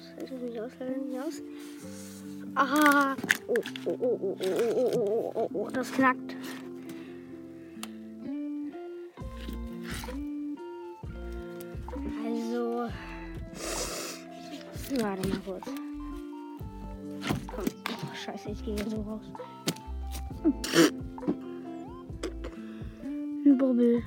das nicht aus? Hält das nicht aus? Hält das nicht aus? Ah! Oh, oh, oh, oh, oh, oh, oh, oh, oh, das knackt. Also. Warte mal kurz. Komm. Oh, scheiße, ich gehe so raus. Ein Bobbel.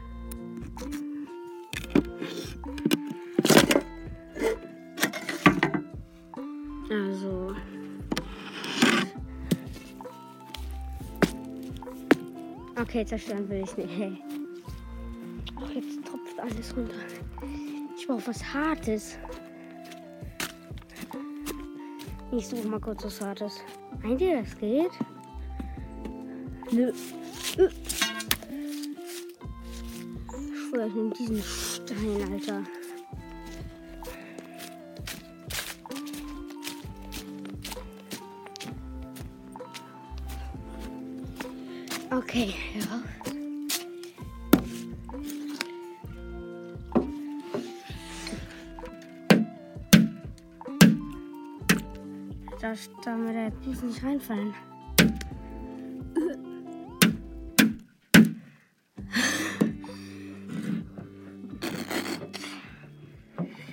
Okay, zerstören will ich nicht. Hey. Oh, jetzt tropft alles runter. Ich brauche was Hartes. Ich suche mal kurz was Hartes. Meint ihr, das geht? Nö. Äh. Ich schwöre, ich nehme diesen Stein, Alter. Okay, ja. Das, da wird der Pief nicht reinfallen.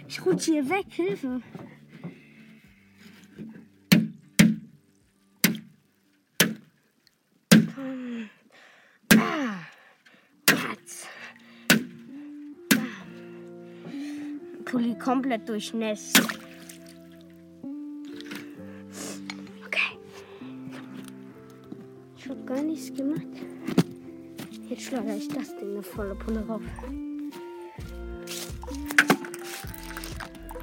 Ich rutsche hier weg, Hilfe. Pulli komplett durchnässt. Okay. Ich hab gar nichts gemacht. Jetzt schleudere ich das Ding eine volle Pulle rauf.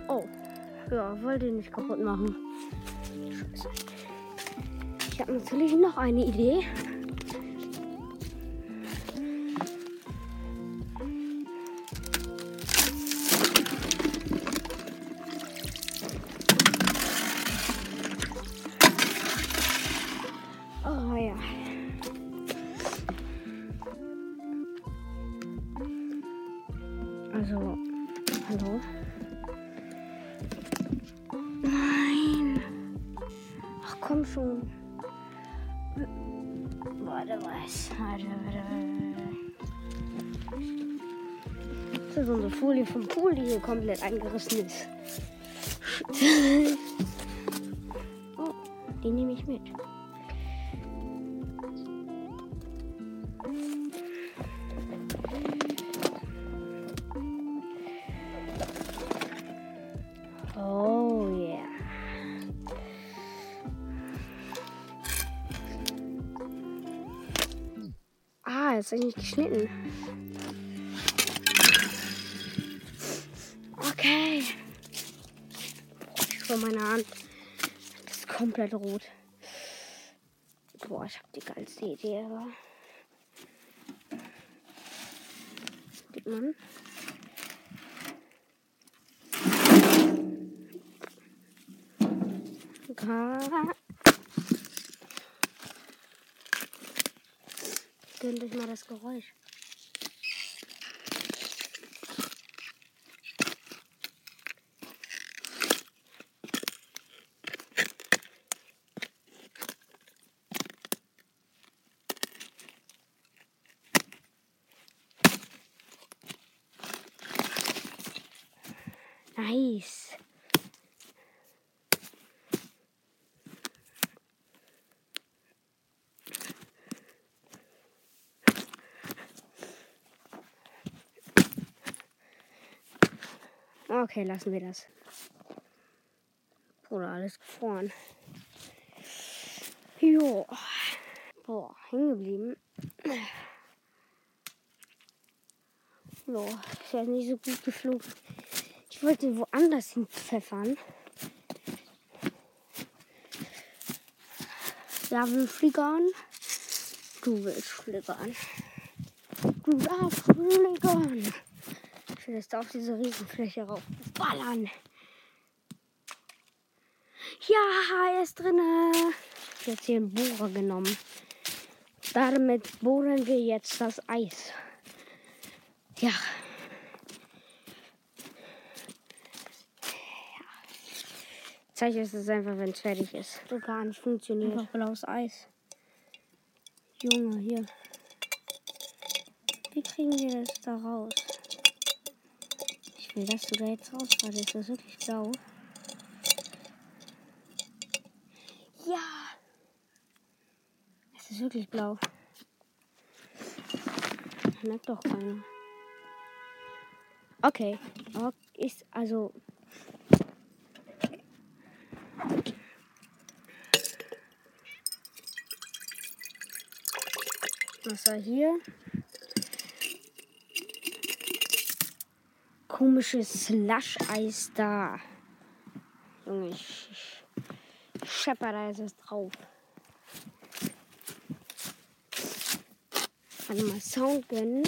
Oh. Ja, wollte ihn nicht kaputt machen. Scheiße. Ich habe natürlich noch eine Idee. Also, hallo? Nein. Ach komm schon. Warte was. Warte, warte, warte. Das ist unsere Folie vom Pool, die hier komplett eingerissen ist. Oh, die nehme ich mit. Habe ich nicht geschnitten. Okay. Ich schwöre meine Hand. Das ist komplett rot. Boah, ich habe die geilste Idee, aber. Sieht man? Okay. Euch mal das Geräusch. Okay, lassen wir das. Bruder, alles gefroren. Jo. Boah, hängen geblieben. Jo, ist ja nicht so gut geflogen. Ich wollte woanders hin pfeffern. Ja, will fliegern. Du willst fliegern. Du darfst fliegern. Jetzt auf diese Riesenfläche rauf. Ballern. Ja, er ist drinne. Ich habe jetzt hier einen Bohrer genommen. Damit bohren wir jetzt das Eis. Ja. zeige es jetzt einfach, wenn es fertig ist. So gar nicht funktioniert. Einfach blaues Eis. Junge, hier. Wie kriegen wir das da raus? Dass du da jetzt raus Warte, Ist das wirklich blau? Ja. Es ist wirklich blau. Merkt doch keiner. Okay. Ist also. Was war hier? Komisches Slush-Eis da. Junge, ich, ich schepper da jetzt was drauf. Warte mal, Sound gönnen.